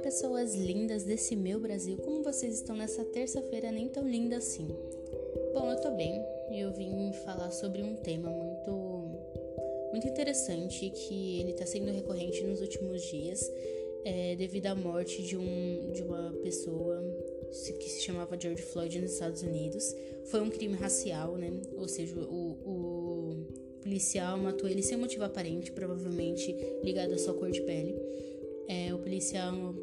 pessoas lindas desse meu Brasil, como vocês estão nessa terça-feira nem tão linda assim? Bom, eu tô bem eu vim falar sobre um tema muito muito interessante que ele tá sendo recorrente nos últimos dias é, devido à morte de, um, de uma pessoa que se chamava George Floyd nos Estados Unidos. Foi um crime racial, né? Ou seja, o, o policial matou ele sem motivo aparente, provavelmente ligado à sua cor de pele. É, o policial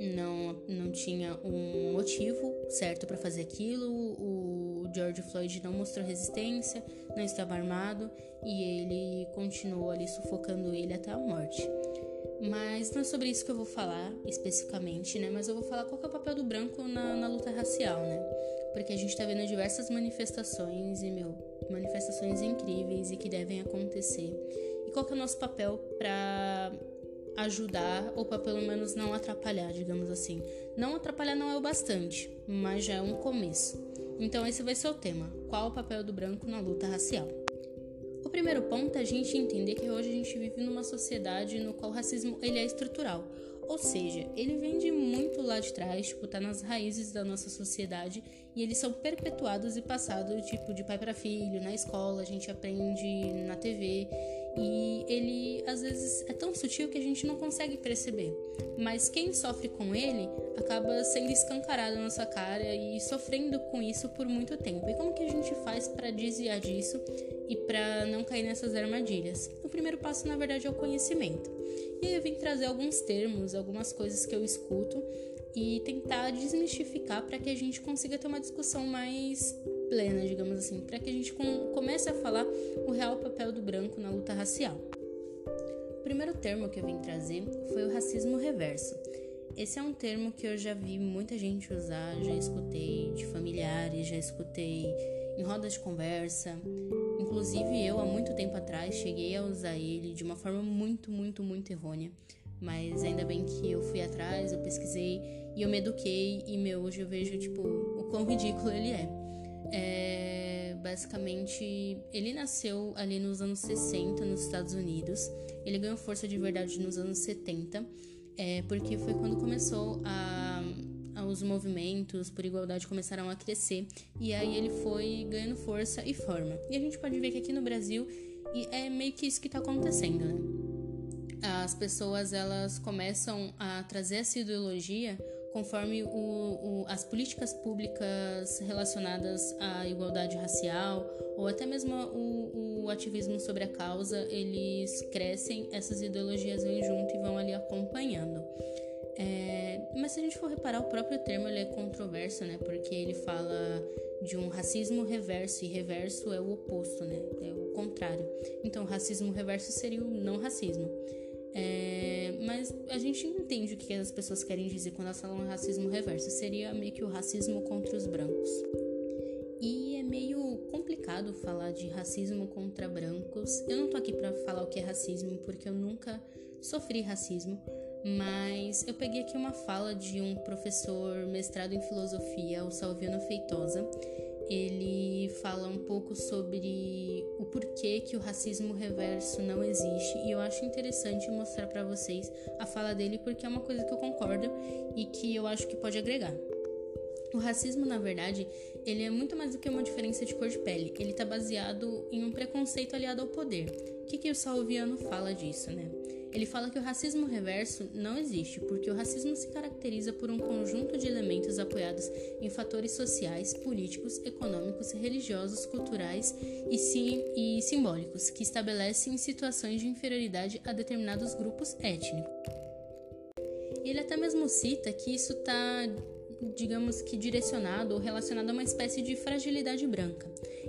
não, não tinha um motivo certo para fazer aquilo. O George Floyd não mostrou resistência, não estava armado e ele continuou ali sufocando ele até a morte. Mas não é sobre isso que eu vou falar especificamente, né? Mas eu vou falar qual é o papel do branco na, na luta racial, né? Porque a gente tá vendo diversas manifestações e, meu, manifestações incríveis e que devem acontecer. E qual é o nosso papel para ajudar ou para pelo menos não atrapalhar, digamos assim. Não atrapalhar não é o bastante, mas já é um começo. Então esse vai ser o tema: qual o papel do branco na luta racial? O primeiro ponto é a gente entender que hoje a gente vive numa sociedade no qual o racismo ele é estrutural. Ou seja, ele vem de muito lá de trás, tipo, tá nas raízes da nossa sociedade e eles são perpetuados e passados, tipo, de pai para filho, na escola, a gente aprende na TV e ele às vezes é tão sutil que a gente não consegue perceber. Mas quem sofre com ele acaba sendo escancarado na nossa cara e sofrendo com isso por muito tempo. E como que a gente faz para desviar disso e para não cair nessas armadilhas? O primeiro passo, na verdade, é o conhecimento. E aí eu vim trazer alguns termos, algumas coisas que eu escuto e tentar desmistificar para que a gente consiga ter uma discussão mais plena, digamos assim, para que a gente comece a falar o real papel do branco na luta racial. O primeiro termo que eu vim trazer foi o racismo reverso. Esse é um termo que eu já vi muita gente usar, já escutei de familiares, já escutei em rodas de conversa, Inclusive, eu, há muito tempo atrás, cheguei a usar ele de uma forma muito, muito, muito errônea. Mas ainda bem que eu fui atrás, eu pesquisei e eu me eduquei. E, meu, hoje eu vejo, tipo, o quão ridículo ele é. é basicamente, ele nasceu ali nos anos 60 nos Estados Unidos. Ele ganhou força de verdade nos anos 70, é, porque foi quando começou a os movimentos por igualdade começaram a crescer e aí ele foi ganhando força e forma. E a gente pode ver que aqui no Brasil é meio que isso que está acontecendo, né? As pessoas elas começam a trazer essa ideologia conforme o, o, as políticas públicas relacionadas à igualdade racial ou até mesmo o, o ativismo sobre a causa, eles crescem, essas ideologias vêm junto e vão ali acompanhando. É, mas se a gente for reparar, o próprio termo ele é controverso, né? Porque ele fala de um racismo reverso, e reverso é o oposto, né? É o contrário. Então, racismo reverso seria o não racismo. É, mas a gente entende o que as pessoas querem dizer quando elas falam racismo reverso. Seria meio que o racismo contra os brancos. E é meio complicado falar de racismo contra brancos. Eu não tô aqui para falar o que é racismo, porque eu nunca sofri racismo mas eu peguei aqui uma fala de um professor mestrado em filosofia, o Salviano Feitosa. Ele fala um pouco sobre o porquê que o racismo reverso não existe e eu acho interessante mostrar para vocês a fala dele porque é uma coisa que eu concordo e que eu acho que pode agregar. O racismo, na verdade, ele é muito mais do que uma diferença de cor de pele. Ele está baseado em um preconceito aliado ao poder. O que, que o Salviano fala disso, né? Ele fala que o racismo reverso não existe, porque o racismo se caracteriza por um conjunto de elementos apoiados em fatores sociais, políticos, econômicos, religiosos, culturais e, sim, e simbólicos, que estabelecem situações de inferioridade a determinados grupos étnicos. Ele até mesmo cita que isso está digamos que direcionado ou relacionado a uma espécie de fragilidade branca.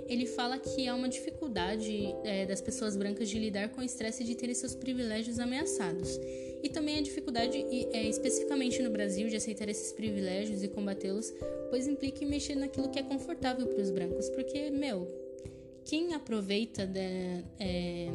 Ele fala que há uma dificuldade é, das pessoas brancas de lidar com o estresse de terem seus privilégios ameaçados. E também a dificuldade, é, especificamente no Brasil, de aceitar esses privilégios e combatê-los, pois implica em mexer naquilo que é confortável para os brancos. Porque, meu, quem aproveita de, é,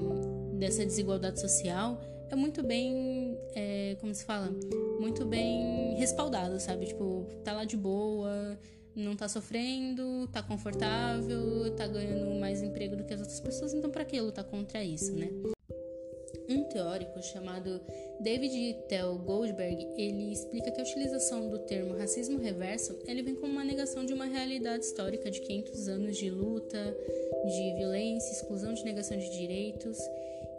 dessa desigualdade social é muito bem, é, como se fala, muito bem respaldado, sabe? Tipo, tá lá de boa, não tá sofrendo, tá confortável, tá ganhando mais emprego do que as outras pessoas, então para que lutar contra isso, né? Um teórico chamado David Tel Goldberg, ele explica que a utilização do termo racismo reverso, ele vem como uma negação de uma realidade histórica de 500 anos de luta, de violência, exclusão de negação de direitos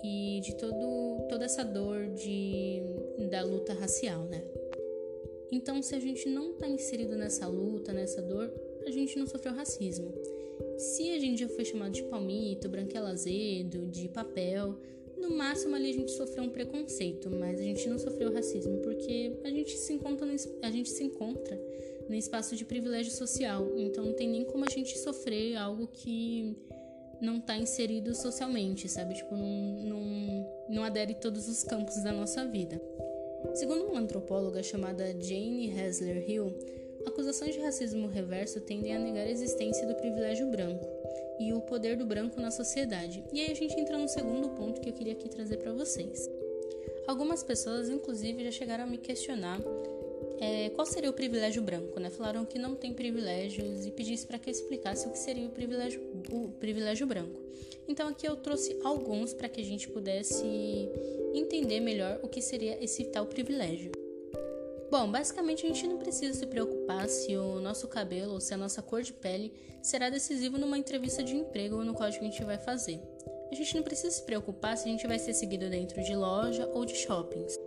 e de todo, toda essa dor de, da luta racial, né? Então, se a gente não está inserido nessa luta, nessa dor, a gente não sofreu racismo. Se a gente já foi chamado de palmito, branquela azedo, de papel, no máximo ali a gente sofreu um preconceito, mas a gente não sofreu racismo porque a gente se encontra no, a gente se encontra no espaço de privilégio social, então não tem nem como a gente sofrer algo que não está inserido socialmente, sabe? Tipo, não, não, não adere todos os campos da nossa vida. Segundo uma antropóloga chamada Jane Hasler Hill, acusações de racismo reverso tendem a negar a existência do privilégio branco e o poder do branco na sociedade. E aí a gente entra no segundo ponto que eu queria aqui trazer para vocês. Algumas pessoas, inclusive, já chegaram a me questionar é, qual seria o privilégio branco, né? Falaram que não tem privilégios e pedisse para que eu explicasse o que seria o privilégio, o privilégio branco. Então aqui eu trouxe alguns para que a gente pudesse entender melhor o que seria esse tal privilégio. Bom, basicamente a gente não precisa se preocupar se o nosso cabelo ou se a nossa cor de pele será decisivo numa entrevista de emprego no qual a gente vai fazer. A gente não precisa se preocupar se a gente vai ser seguido dentro de loja ou de shoppings.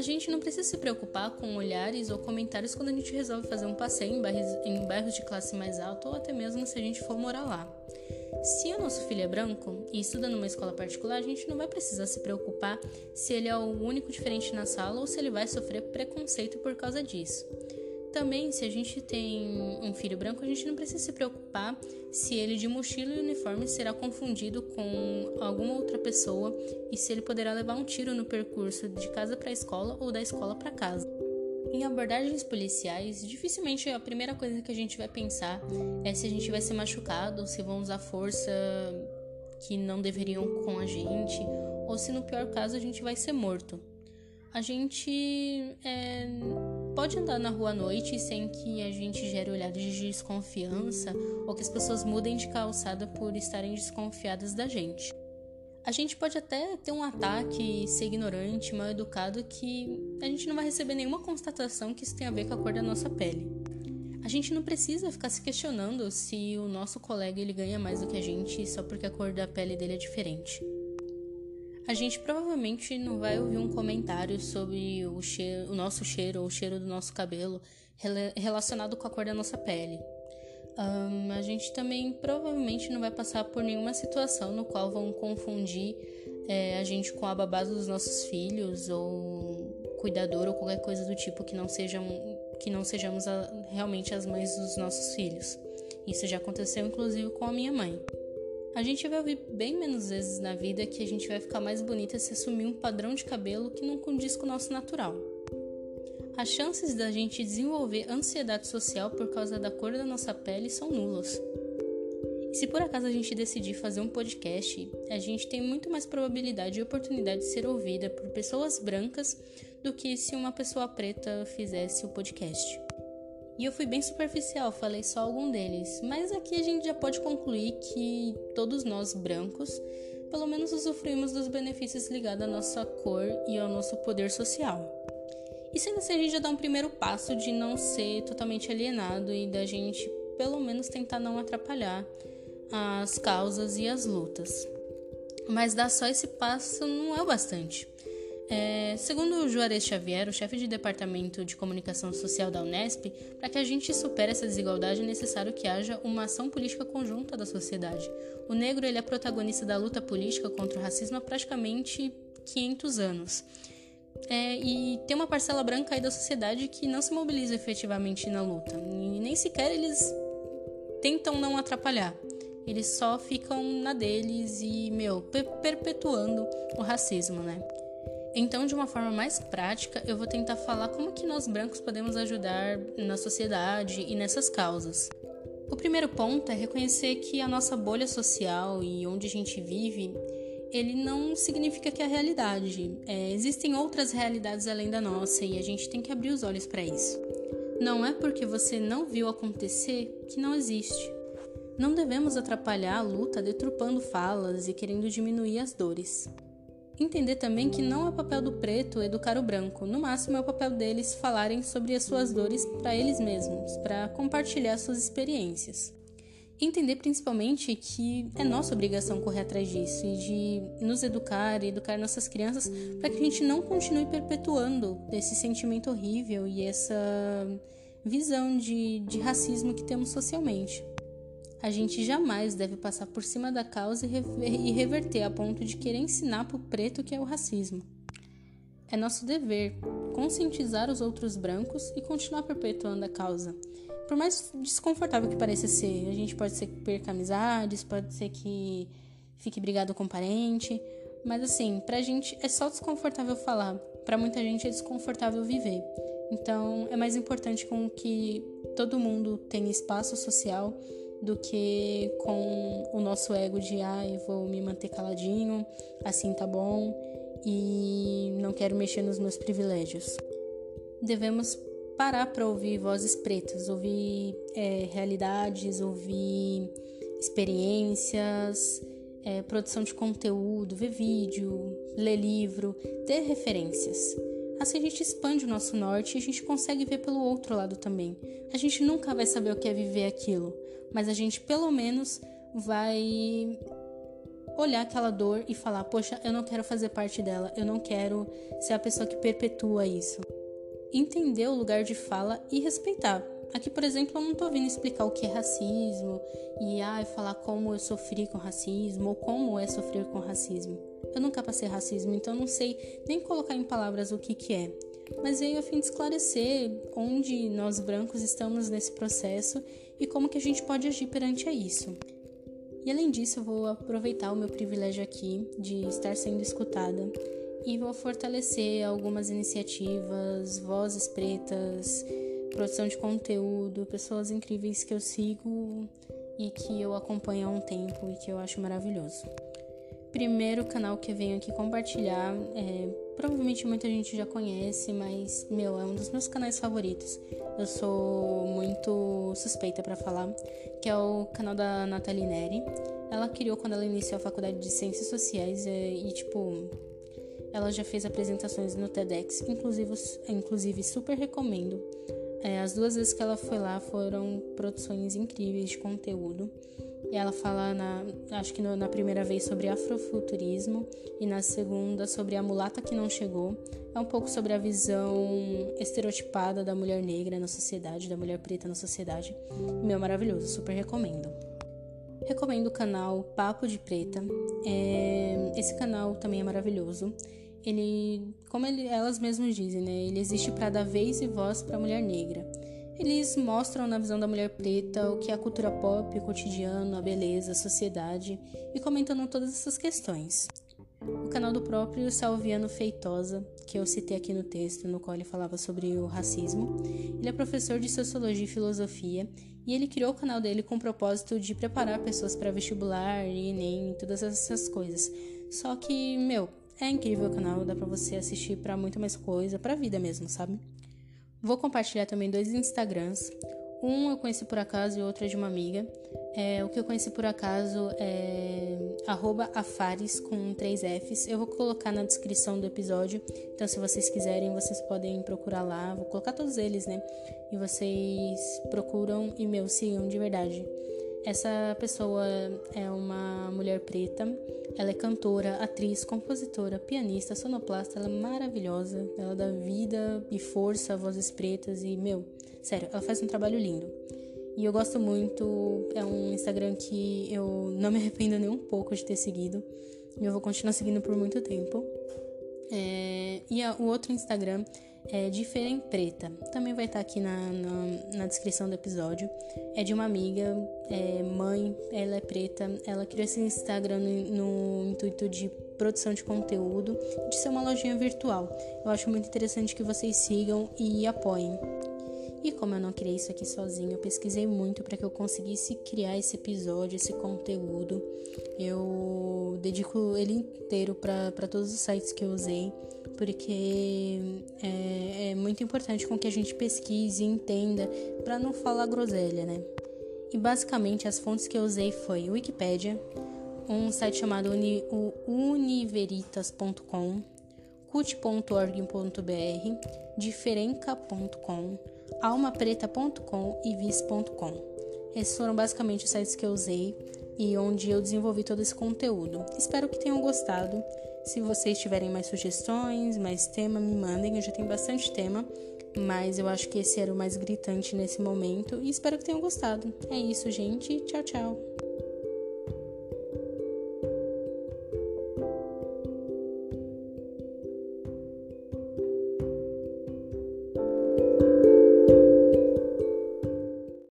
A gente não precisa se preocupar com olhares ou comentários quando a gente resolve fazer um passeio em bairros, em bairros de classe mais alta ou até mesmo se a gente for morar lá. Se o nosso filho é branco e estuda numa escola particular, a gente não vai precisar se preocupar se ele é o único diferente na sala ou se ele vai sofrer preconceito por causa disso. Também, se a gente tem um filho branco, a gente não precisa se preocupar se ele de mochila e uniforme será confundido com alguma outra pessoa e se ele poderá levar um tiro no percurso de casa para a escola ou da escola para casa. Em abordagens policiais, dificilmente a primeira coisa que a gente vai pensar é se a gente vai ser machucado, se vão usar força que não deveriam com a gente, ou se no pior caso a gente vai ser morto. A gente é, pode andar na rua à noite sem que a gente gere olhares de desconfiança ou que as pessoas mudem de calçada por estarem desconfiadas da gente. A gente pode até ter um ataque, ser ignorante, mal educado, que a gente não vai receber nenhuma constatação que isso tem a ver com a cor da nossa pele. A gente não precisa ficar se questionando se o nosso colega ele ganha mais do que a gente só porque a cor da pele dele é diferente. A gente provavelmente não vai ouvir um comentário sobre o, cheiro, o nosso cheiro ou o cheiro do nosso cabelo relacionado com a cor da nossa pele. Um, a gente também provavelmente não vai passar por nenhuma situação no qual vão confundir é, a gente com a babá dos nossos filhos ou cuidador ou qualquer coisa do tipo que não sejam que não sejamos a, realmente as mães dos nossos filhos. Isso já aconteceu inclusive com a minha mãe. A gente vai ouvir bem menos vezes na vida que a gente vai ficar mais bonita se assumir um padrão de cabelo que não condiz com o nosso natural as chances da gente desenvolver ansiedade social por causa da cor da nossa pele são nulas. E se por acaso a gente decidir fazer um podcast, a gente tem muito mais probabilidade e oportunidade de ser ouvida por pessoas brancas do que se uma pessoa preta fizesse o podcast. E eu fui bem superficial, falei só algum deles, mas aqui a gente já pode concluir que todos nós brancos, pelo menos usufruímos dos benefícios ligados à nossa cor e ao nosso poder social. E sendo assim, a gente já dá um primeiro passo de não ser totalmente alienado e da gente, pelo menos, tentar não atrapalhar as causas e as lutas. Mas dar só esse passo não é o bastante. É, segundo o Juarez Xavier, o chefe de departamento de comunicação social da Unesp, para que a gente supere essa desigualdade é necessário que haja uma ação política conjunta da sociedade. O negro ele é protagonista da luta política contra o racismo há praticamente 500 anos. É, e tem uma parcela branca aí da sociedade que não se mobiliza efetivamente na luta. E nem sequer eles tentam não atrapalhar. Eles só ficam na deles e, meu, perpetuando o racismo, né? Então, de uma forma mais prática, eu vou tentar falar como que nós brancos podemos ajudar na sociedade e nessas causas. O primeiro ponto é reconhecer que a nossa bolha social e onde a gente vive ele não significa que é a realidade. É, existem outras realidades além da nossa e a gente tem que abrir os olhos para isso. Não é porque você não viu acontecer que não existe. Não devemos atrapalhar a luta deturpando falas e querendo diminuir as dores. Entender também que não é papel do preto educar o branco, no máximo é o papel deles falarem sobre as suas dores para eles mesmos, para compartilhar suas experiências. Entender principalmente que é nossa obrigação correr atrás disso e de nos educar e educar nossas crianças para que a gente não continue perpetuando esse sentimento horrível e essa visão de, de racismo que temos socialmente. A gente jamais deve passar por cima da causa e reverter a ponto de querer ensinar para o preto que é o racismo. É nosso dever conscientizar os outros brancos e continuar perpetuando a causa. Por mais desconfortável que pareça ser, a gente pode ser que perca amizades, pode ser que fique brigado com parente, mas assim, pra gente é só desconfortável falar, para muita gente é desconfortável viver. Então, é mais importante com que todo mundo tenha espaço social do que com o nosso ego de ah, eu vou me manter caladinho, assim tá bom e não quero mexer nos meus privilégios. Devemos parar para ouvir vozes pretas, ouvir é, realidades, ouvir experiências, é, produção de conteúdo, ver vídeo, ler livro, ter referências. Assim a gente expande o nosso norte e a gente consegue ver pelo outro lado também. A gente nunca vai saber o que é viver aquilo, mas a gente pelo menos vai olhar aquela dor e falar: Poxa, eu não quero fazer parte dela, eu não quero ser a pessoa que perpetua isso. Entender o lugar de fala e respeitar. Aqui, por exemplo, eu não tô vindo explicar o que é racismo e ah, falar como eu sofri com racismo ou como é sofrer com racismo. Eu nunca passei racismo, então não sei nem colocar em palavras o que, que é. Mas veio a fim de esclarecer onde nós brancos estamos nesse processo e como que a gente pode agir perante a isso. E além disso, eu vou aproveitar o meu privilégio aqui de estar sendo escutada e vou fortalecer algumas iniciativas, vozes pretas, produção de conteúdo, pessoas incríveis que eu sigo e que eu acompanho há um tempo e que eu acho maravilhoso. Primeiro canal que eu venho aqui compartilhar, é, provavelmente muita gente já conhece, mas meu, é um dos meus canais favoritos. Eu sou muito suspeita para falar, que é o canal da Nathalie Neri. Ela criou quando ela iniciou a faculdade de Ciências Sociais é, e, tipo, ela já fez apresentações no TEDx, inclusive, inclusive super recomendo. É, as duas vezes que ela foi lá foram produções incríveis de conteúdo. E ela fala, na, acho que no, na primeira vez, sobre afrofuturismo e na segunda sobre a mulata que não chegou. É um pouco sobre a visão estereotipada da mulher negra na sociedade, da mulher preta na sociedade. Meu, maravilhoso, super recomendo. Recomendo o canal Papo de Preta. É, esse canal também é maravilhoso ele, como ele, elas mesmas dizem, né, ele existe para dar vez e voz para a mulher negra. Eles mostram na visão da mulher preta o que é a cultura pop, o cotidiano, a beleza, a sociedade e comentando todas essas questões. O canal do próprio Salviano Feitosa, que eu citei aqui no texto, no qual ele falava sobre o racismo, ele é professor de Sociologia e Filosofia e ele criou o canal dele com o propósito de preparar pessoas para vestibular e Enem e todas essas coisas. Só que, meu, é incrível o canal, dá pra você assistir para muito mais coisa, pra vida mesmo, sabe? Vou compartilhar também dois Instagrams. Um eu conheci por acaso e outro é de uma amiga. É, o que eu conheci por acaso é afares com três Fs. Eu vou colocar na descrição do episódio. Então, se vocês quiserem, vocês podem procurar lá. Vou colocar todos eles, né? E vocês procuram e meu, sigam de verdade. Essa pessoa é uma mulher preta, ela é cantora, atriz, compositora, pianista, sonoplasta, ela é maravilhosa, ela dá vida e força a vozes pretas e, meu, sério, ela faz um trabalho lindo. E eu gosto muito, é um Instagram que eu não me arrependo nem um pouco de ter seguido, e eu vou continuar seguindo por muito tempo. É, e a, o outro Instagram é de Feira em Preta. Também vai estar aqui na, na, na, descrição do episódio. É de uma amiga, é, mãe, ela é preta. Ela criou esse Instagram no, no intuito de produção de conteúdo, de ser uma lojinha virtual. Eu acho muito interessante que vocês sigam e apoiem. E como eu não criei isso aqui sozinho, eu pesquisei muito para que eu conseguisse criar esse episódio, esse conteúdo. Eu dedico ele inteiro para todos os sites que eu usei, porque é, é muito importante com que a gente pesquise e entenda para não falar groselha, né? E basicamente as fontes que eu usei foi Wikipedia, um site chamado uni, univeritas.com, cut.org.br, diferenca.com, almapreta.com e vis.com. Esses foram basicamente os sites que eu usei e onde eu desenvolvi todo esse conteúdo. Espero que tenham gostado. Se vocês tiverem mais sugestões, mais tema, me mandem. Eu já tenho bastante tema, mas eu acho que esse era o mais gritante nesse momento e espero que tenham gostado. É isso, gente. Tchau, tchau.